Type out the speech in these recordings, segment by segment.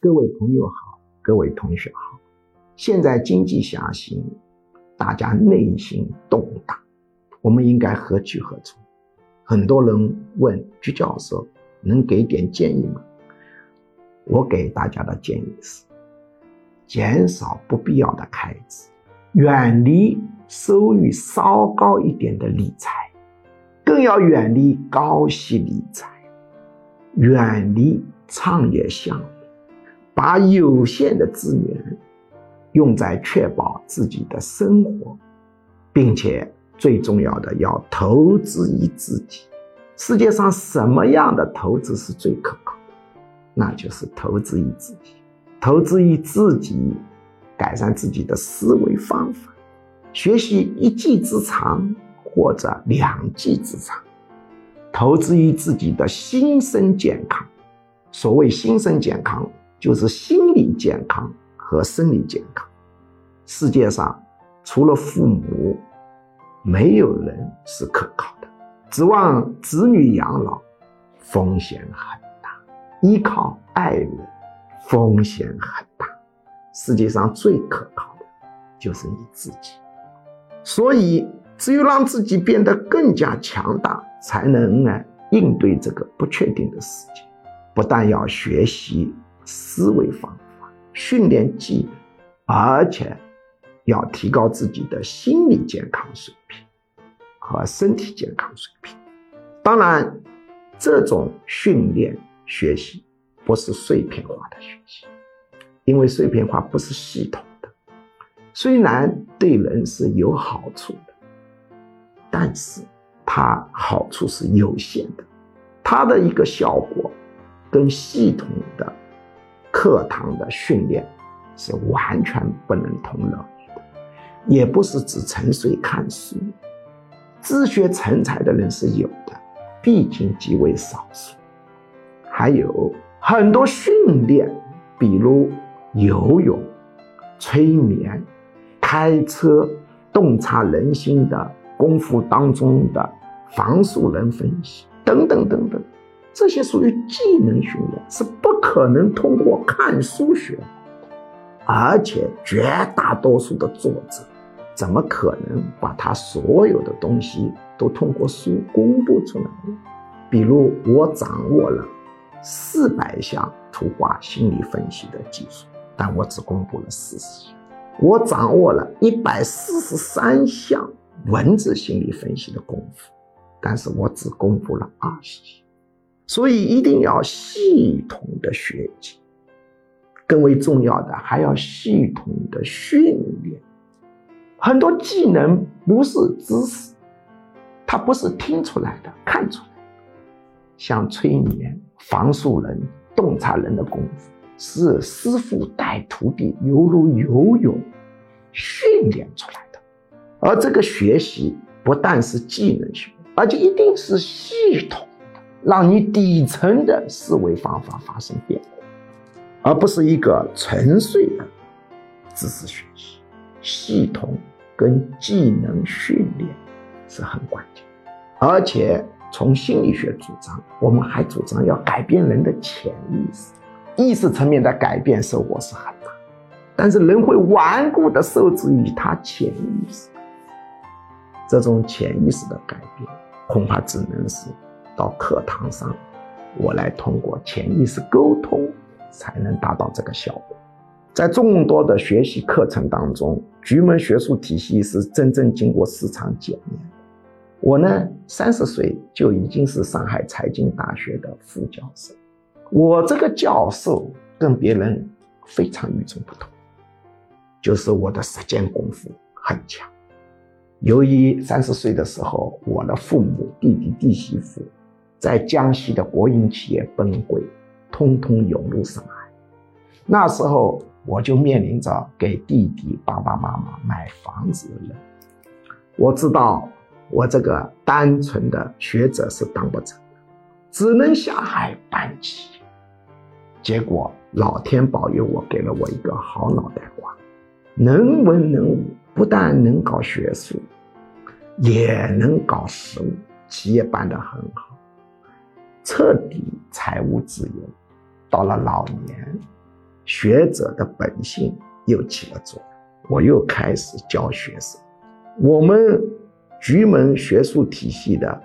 各位朋友好，各位同学好。现在经济下行，大家内心动荡，我们应该何去何从？很多人问鞠教授，能给点建议吗？我给大家的建议是：减少不必要的开支，远离收益稍高一点的理财，更要远离高息理财，远离创业项目。把有限的资源用在确保自己的生活，并且最重要的要投资于自己。世界上什么样的投资是最可靠的？那就是投资于自己，投资于自己，改善自己的思维方法，学习一技之长或者两技之长，投资于自己的心身健康。所谓心身健康。就是心理健康和生理健康。世界上除了父母，没有人是可靠的。指望子女养老，风险很大；依靠爱人，风险很大。世界上最可靠的，就是你自己。所以，只有让自己变得更加强大，才能呢应对这个不确定的世界。不但要学习。思维方法、训练技能，而且要提高自己的心理健康水平和身体健康水平。当然，这种训练学习不是碎片化的学习，因为碎片化不是系统的。虽然对人是有好处的，但是它好处是有限的，它的一个效果跟系统的。课堂的训练是完全不能同等的，也不是只沉睡看书。自学成才的人是有的，毕竟极为少数。还有很多训练，比如游泳、催眠、开车、洞察人心的功夫当中的房数人分析等等等等。这些属于技能训练，是不可能通过看书学，而且绝大多数的作者，怎么可能把他所有的东西都通过书公布出来呢？比如，我掌握了四百项图画心理分析的技术，但我只公布了四十项；我掌握了一百四十三项文字心理分析的功夫，但是我只公布了二十项。所以一定要系统的学习，更为重要的还要系统的训练。很多技能不是知识，它不是听出来的、看出来的。像催眠、防术人、洞察人的功夫，是师傅带徒弟犹如游泳训练出来的。而这个学习不但是技能学，而且一定是系统。让你底层的思维方法发生变化，而不是一个纯粹的知识学习。系统跟技能训练是很关键，而且从心理学主张，我们还主张要改变人的潜意识，意识层面的改变收获是很大，但是人会顽固的受制于他潜意识，这种潜意识的改变恐怕只能是。到课堂上，我来通过潜意识沟通，才能达到这个效果。在众多的学习课程当中，局门学术体系是真正经过市场检验。我呢，三十岁就已经是上海财经大学的副教授。我这个教授跟别人非常与众不同，就是我的实践功夫很强。由于三十岁的时候，我的父母、弟弟、弟媳妇。在江西的国营企业崩溃，通通涌入上海。那时候我就面临着给弟弟爸爸妈妈买房子的人。我知道我这个单纯的学者是当不成的，只能下海办企业。结果老天保佑我，给了我一个好脑袋瓜，能文能武，不但能搞学术，也能搞实务，企业办得很好。彻底财务自由，到了老年，学者的本性又起了作用。我又开始教学生。我们局门学术体系的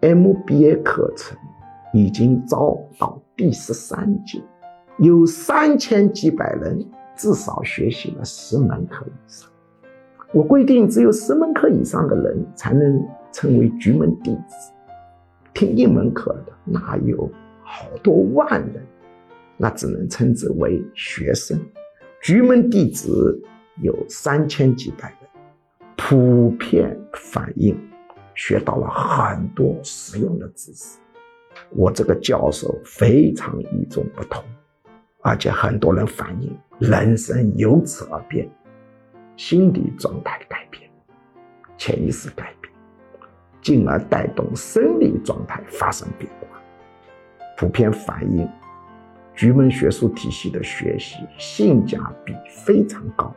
MBA 课程已经招到第十三届，有三千几百人至少学习了十门课以上。我规定，只有十门课以上的人才能成为局门弟子。听一门课的哪有好多万人？那只能称之为学生。局门弟子有三千几百人，普遍反映学到了很多实用的知识。我这个教授非常与众不同，而且很多人反映人生由此而变，心理状态改变，潜意识改变。进而带动生理状态发生变化，普遍反映局门学术体系的学习性价比非常高，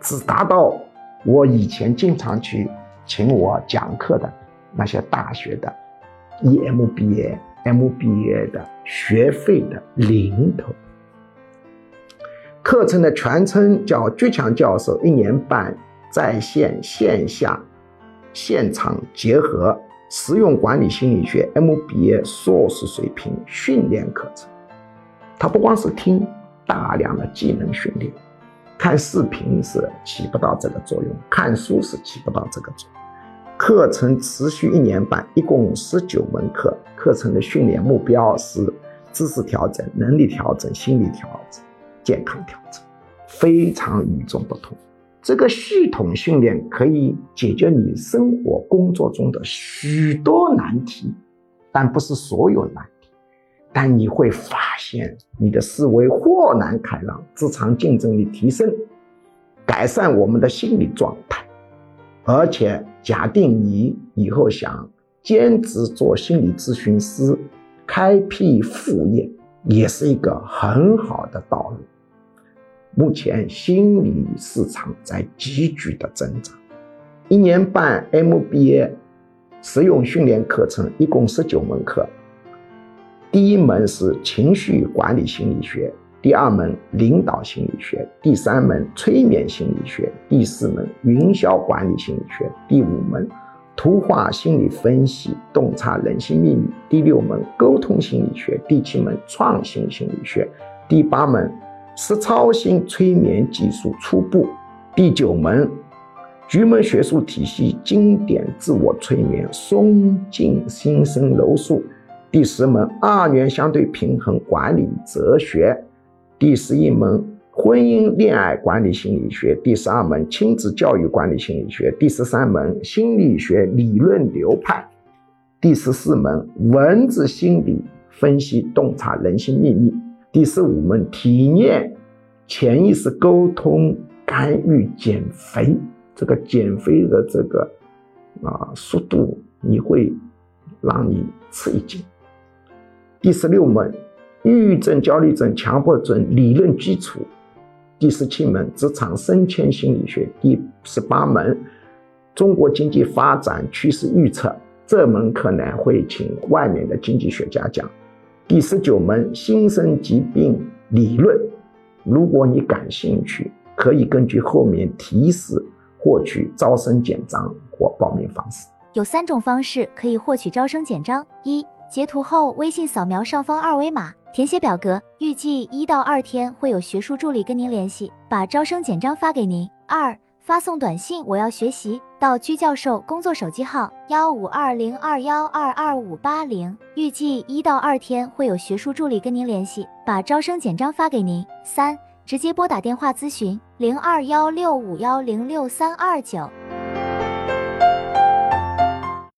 只达到我以前经常去请我讲课的那些大学的 EMBA、MBA 的学费的零头。课程的全称叫居强教授一年半在线线下。现场结合实用管理心理学 MBA 硕士水平训练课程，它不光是听大量的技能训练，看视频是起不到这个作用，看书是起不到这个作用。课程持续一年半，一共十九门课，课程的训练目标是知识调整、能力调整、心理调整、健康调整，非常与众不同。这个系统训练可以解决你生活工作中的许多难题，但不是所有难题。但你会发现你的思维豁然开朗，职场竞争力提升，改善我们的心理状态。而且，假定你以后想兼职做心理咨询师，开辟副业，也是一个很好的道路。目前心理市场在急剧的增长，一年半 MBA 实用训练课程一共十九门课，第一门是情绪管理心理学，第二门领导心理学，第三门催眠心理学，第四门营销管理心理学，第五门图画心理分析洞察人性秘密，第六门沟通心理学，第七门创新心理学，第八门。实操性催眠技术初步，第九门。局门学术体系经典自我催眠松静心声柔术，第十门二元相对平衡管理哲学，第十一门婚姻恋爱管理心理学，第十二门亲子教育管理心理学，第十三门心理学理论流派，第十四门文字心理分析洞察人性秘密。第十五门体验潜意识沟通干预减肥，这个减肥的这个啊速度，你会让你吃一惊。第十六门抑郁症、焦虑症、强迫症理论基础。第十七门职场升迁心理学。第十八门中国经济发展趋势预测。这门课呢会请外面的经济学家讲。第十九门新生疾病理论，如果你感兴趣，可以根据后面提示获取招生简章或报名方式。有三种方式可以获取招生简章：一、截图后微信扫描上方二维码，填写表格，预计一到二天会有学术助理跟您联系，把招生简章发给您；二、发送短信我要学习到居教授工作手机号幺五二零二幺二二五八零，预计一到二天会有学术助理跟您联系，把招生简章发给您。三，直接拨打电话咨询零二幺六五幺零六三二九。